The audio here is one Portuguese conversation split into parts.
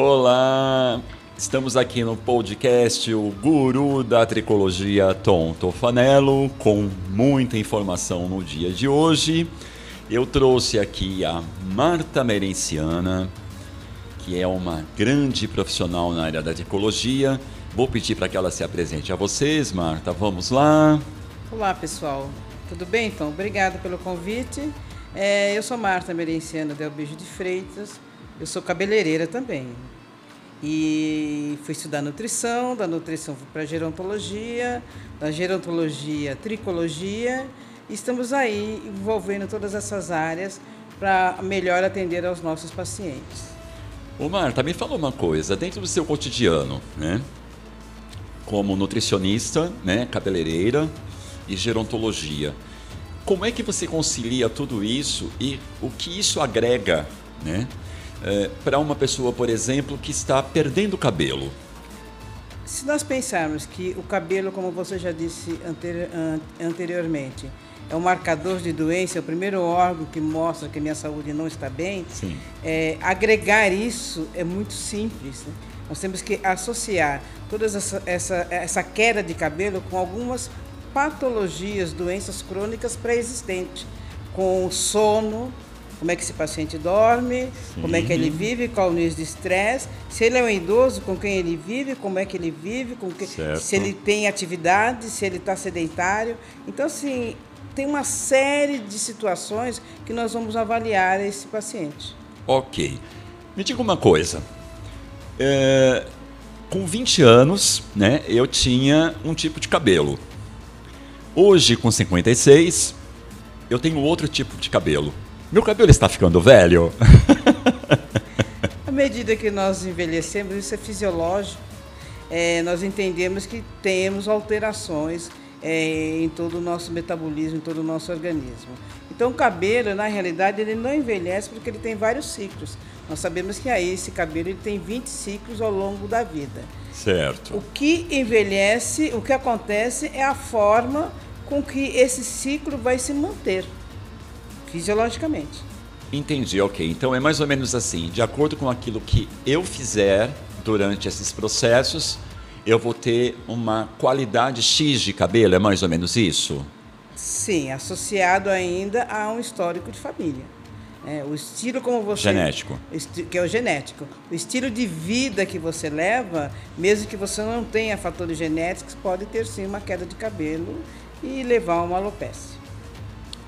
Olá, estamos aqui no podcast O Guru da Tricologia Tom Tofanello com muita informação no dia de hoje. Eu trouxe aqui a Marta Merenciana, que é uma grande profissional na área da tricologia. Vou pedir para que ela se apresente a vocês, Marta. Vamos lá. Olá, pessoal. Tudo bem, então? Obrigada pelo convite. É, eu sou Marta Merenciana Del Beijo de Freitas. Eu sou cabeleireira também. E fui estudar nutrição, da nutrição fui para gerontologia, da gerontologia, tricologia. E estamos aí envolvendo todas essas áreas para melhor atender aos nossos pacientes. Ô Marta, me fala uma coisa, dentro do seu cotidiano, né? Como nutricionista, né, cabeleireira e gerontologia, como é que você concilia tudo isso e o que isso agrega, né? É, para uma pessoa, por exemplo, que está perdendo cabelo? Se nós pensarmos que o cabelo, como você já disse anteriormente, é um marcador de doença, é o primeiro órgão que mostra que minha saúde não está bem, é, agregar isso é muito simples. Né? Nós temos que associar toda essa, essa, essa queda de cabelo com algumas patologias, doenças crônicas pré-existentes, com sono, como é que esse paciente dorme, Sim. como é que ele vive, qual o nível de estresse, se ele é um idoso, com quem ele vive, como é que ele vive, com que, se ele tem atividade, se ele está sedentário. Então, assim, tem uma série de situações que nós vamos avaliar esse paciente. Ok. Me diga uma coisa. É, com 20 anos, né, eu tinha um tipo de cabelo. Hoje, com 56, eu tenho outro tipo de cabelo. Meu cabelo está ficando velho? à medida que nós envelhecemos, isso é fisiológico. É, nós entendemos que temos alterações é, em todo o nosso metabolismo, em todo o nosso organismo. Então, o cabelo, na realidade, ele não envelhece porque ele tem vários ciclos. Nós sabemos que aí esse cabelo ele tem 20 ciclos ao longo da vida. Certo. O que envelhece, o que acontece é a forma com que esse ciclo vai se manter fisiologicamente. Entendi, ok. Então é mais ou menos assim: de acordo com aquilo que eu fizer durante esses processos, eu vou ter uma qualidade X de cabelo, é mais ou menos isso? Sim, associado ainda a um histórico de família. É, o estilo como você. Genético. Que é o genético. O estilo de vida que você leva, mesmo que você não tenha fatores genéticos, pode ter sim uma queda de cabelo e levar a uma alopecia.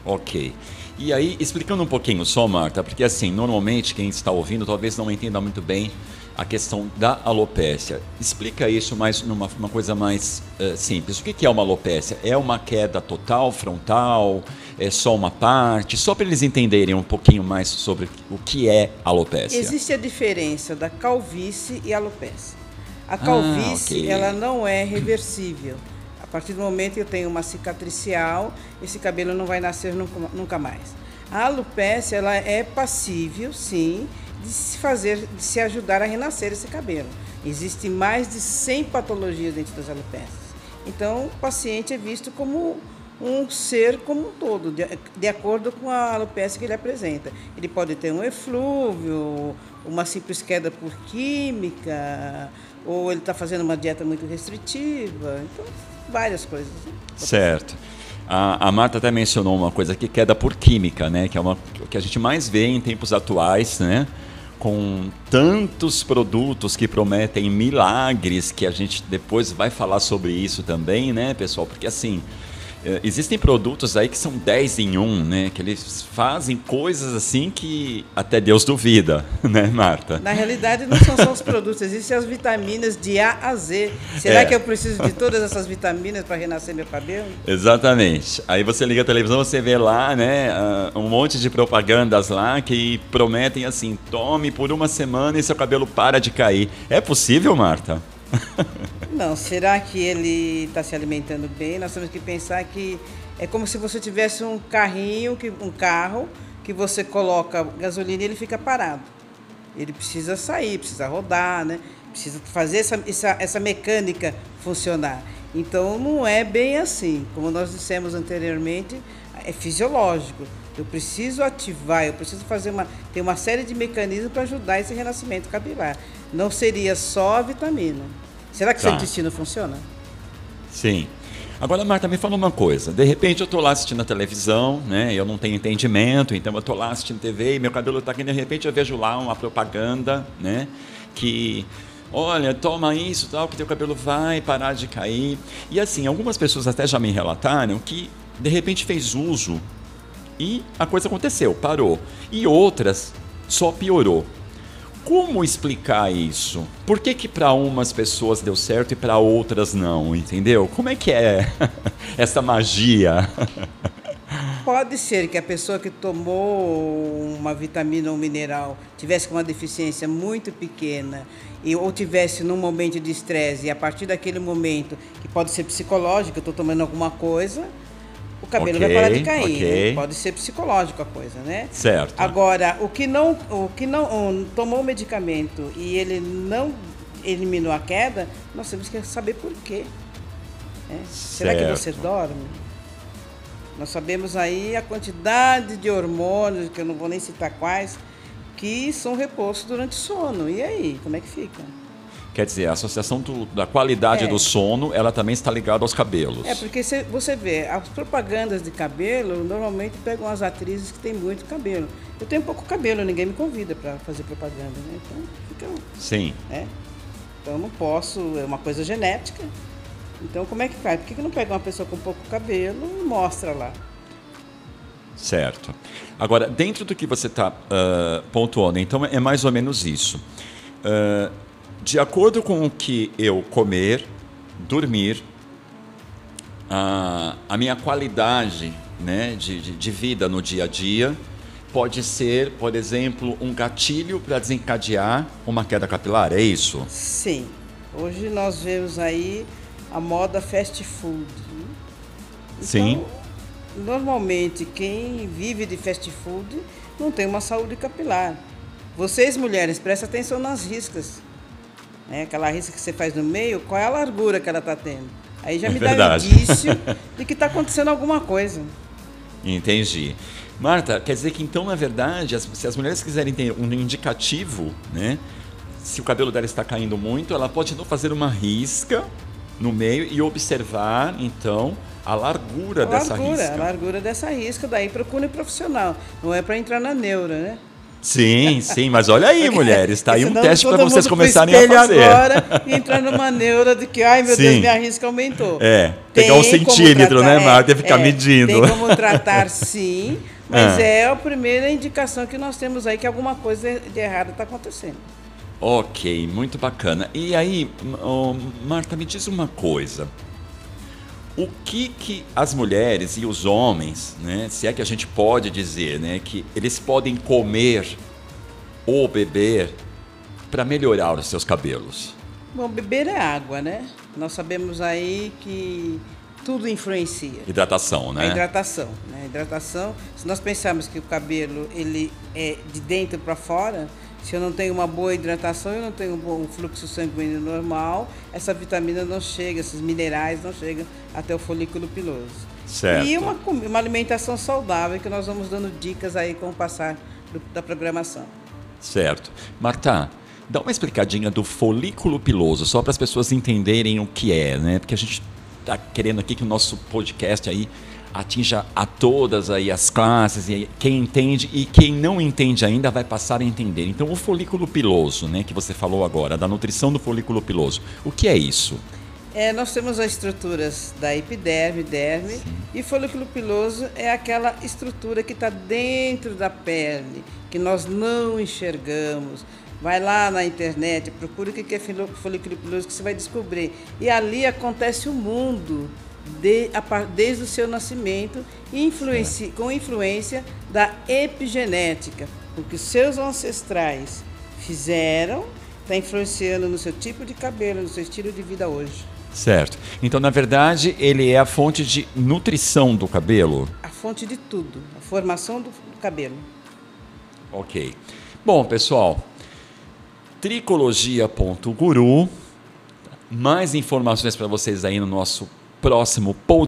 Ok. E aí, explicando um pouquinho só, Marta, porque assim, normalmente quem está ouvindo talvez não entenda muito bem a questão da alopécia. Explica isso mais numa uma coisa mais uh, simples. O que é uma alopécia? É uma queda total, frontal? É só uma parte? Só para eles entenderem um pouquinho mais sobre o que é alopécia. Existe a diferença da calvície e alopécia. A calvície, ah, okay. ela não é reversível. A partir do momento que eu tenho uma cicatricial, esse cabelo não vai nascer nunca, mais. A alopecia ela é passível, sim, de se fazer, de se ajudar a renascer esse cabelo. Existem mais de 100 patologias dentro das alopécias. Então, o paciente é visto como um ser como um todo, de, de acordo com a alopecia que ele apresenta. Ele pode ter um eflúvio, uma simples queda por química, ou ele está fazendo uma dieta muito restritiva. Então, várias coisas. Certo. A, a, Marta até mencionou uma coisa que queda por química, né? Que é uma que a gente mais vê em tempos atuais, né? Com tantos produtos que prometem milagres, que a gente depois vai falar sobre isso também, né, pessoal? Porque assim, é, existem produtos aí que são 10 em 1, né? Que eles fazem coisas assim que até Deus duvida, né, Marta? Na realidade, não são só os produtos, existem as vitaminas de A a Z. Será é. que eu preciso de todas essas vitaminas para renascer meu cabelo? Exatamente. Aí você liga a televisão, você vê lá, né, ah, um monte de propagandas lá que prometem assim: tome por uma semana e seu cabelo para de cair. É possível, Marta? Não, será que ele está se alimentando bem? Nós temos que pensar que é como se você tivesse um carrinho, um carro, que você coloca gasolina e ele fica parado. Ele precisa sair, precisa rodar, né? precisa fazer essa, essa, essa mecânica funcionar. Então não é bem assim. Como nós dissemos anteriormente, é fisiológico. Eu preciso ativar, eu preciso fazer uma. Tem uma série de mecanismos para ajudar esse renascimento capilar. Não seria só a vitamina. Será que tá. seu intestino funciona? Sim. Agora, Marta, me fala uma coisa. De repente eu estou lá assistindo a televisão, né? Eu não tenho entendimento, então eu estou lá assistindo TV e meu cabelo está aqui, de repente eu vejo lá uma propaganda, né? Que olha, toma isso, tal, que teu cabelo vai parar de cair. E assim, algumas pessoas até já me relataram que de repente fez uso e a coisa aconteceu, parou. E outras só piorou. Como explicar isso? Por que que para umas pessoas deu certo e para outras não, entendeu? Como é que é essa magia? Pode ser que a pessoa que tomou uma vitamina ou mineral tivesse uma deficiência muito pequena e, ou tivesse num momento de estresse e a partir daquele momento, que pode ser psicológico, eu estou tomando alguma coisa, o cabelo okay, vai parar de cair. Okay. Né? Pode ser psicológico a coisa, né? Certo. Agora, o que não, o que não um, tomou o medicamento e ele não eliminou a queda, nós temos que saber por quê. Né? Será que você dorme? Nós sabemos aí a quantidade de hormônios, que eu não vou nem citar quais, que são repostos durante o sono. E aí, como é que fica? Quer dizer, a associação do, da qualidade é. do sono, ela também está ligada aos cabelos. É, porque você vê, as propagandas de cabelo normalmente pegam as atrizes que têm muito cabelo. Eu tenho pouco cabelo, ninguém me convida para fazer propaganda, né? Então, fica... Sim. Né? Então, não posso, é uma coisa genética. Então, como é que faz? Por que, que não pega uma pessoa com pouco cabelo e mostra lá? Certo. Agora, dentro do que você está uh, pontuando, então é mais ou menos isso. Uh, de acordo com o que eu comer, dormir, a, a minha qualidade né, de, de, de vida no dia a dia pode ser, por exemplo, um gatilho para desencadear uma queda capilar, é isso? Sim. Hoje nós vemos aí a moda fast food. Né? Então, Sim. Normalmente, quem vive de fast food não tem uma saúde capilar. Vocês, mulheres, prestem atenção nas riscas. Né? Aquela risca que você faz no meio, qual é a largura que ela está tendo? Aí já é me dá um indício de que está acontecendo alguma coisa. Entendi. Marta, quer dizer que então, na verdade, se as mulheres quiserem ter um indicativo, né? Se o cabelo dela está caindo muito, ela pode então fazer uma risca no meio e observar, então, a largura a dessa largura, risca. A largura dessa risca, daí procure profissional. Não é para entrar na neura, né? Sim, sim, mas olha aí, mulheres, está aí um teste para vocês começarem a fazer. agora e entrar numa neura de que, ai meu sim. Deus, minha risca aumentou. É, pegar um centímetro, né, tratar, né, Marta, e ficar é, medindo. Tem como tratar, sim, mas ah. é a primeira indicação que nós temos aí que alguma coisa de errado está acontecendo. Ok, muito bacana. E aí, oh, Marta, me diz uma coisa. O que, que as mulheres e os homens, né, se é que a gente pode dizer, né, que eles podem comer ou beber para melhorar os seus cabelos? Bom, beber é água, né? Nós sabemos aí que tudo influencia. Hidratação, né? A hidratação, né? A hidratação. Se nós pensarmos que o cabelo ele é de dentro para fora, se eu não tenho uma boa hidratação, eu não tenho um bom fluxo sanguíneo normal, essa vitamina não chega, esses minerais não chegam até o folículo piloso. Certo. E uma, uma alimentação saudável que nós vamos dando dicas aí com o passar do, da programação. Certo. Marta, dá uma explicadinha do folículo piloso, só para as pessoas entenderem o que é, né? Porque a gente está querendo aqui que o nosso podcast aí atinja a todas aí as classes e quem entende e quem não entende ainda vai passar a entender. Então o folículo piloso, né, que você falou agora, da nutrição do folículo piloso, o que é isso? É, nós temos as estruturas da epiderme, derme, Sim. e folículo piloso é aquela estrutura que está dentro da pele, que nós não enxergamos. Vai lá na internet, procura o que é folículo piloso, que você vai descobrir. E ali acontece o mundo de, a, desde o seu nascimento, influenci, com influência da epigenética. O que seus ancestrais fizeram está influenciando no seu tipo de cabelo, no seu estilo de vida hoje. Certo. Então, na verdade, ele é a fonte de nutrição do cabelo? A fonte de tudo, a formação do, do cabelo. Ok. Bom, pessoal, tricologia.guru. Mais informações para vocês aí no nosso próximo podcast.